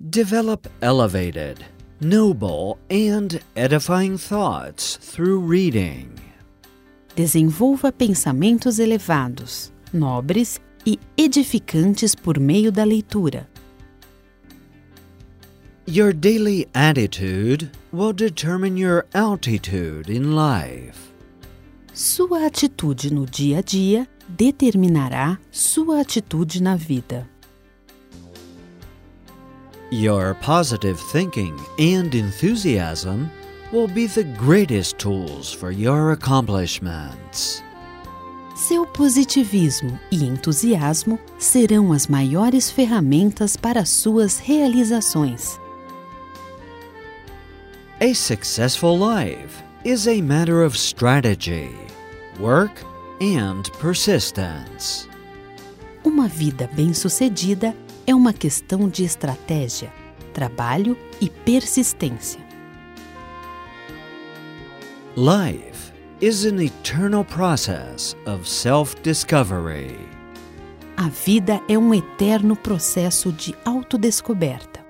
Develop elevated, noble, and edifying thoughts through reading. Desenvolva pensamentos elevados, nobres e edificantes por meio da leitura. Your daily attitude will determine your altitude in life. Sua atitude no dia a dia determinará sua atitude na vida. Your positive thinking and enthusiasm will be the greatest tools for your accomplishments. Seu positivismo e entusiasmo serão as maiores ferramentas para suas realizações. A successful life is a matter of strategy, work, and persistence. Uma vida bem-sucedida é uma questão de estratégia, trabalho e persistência. Life is an eternal process of self discovery. A vida é um eterno processo de autodescoberta.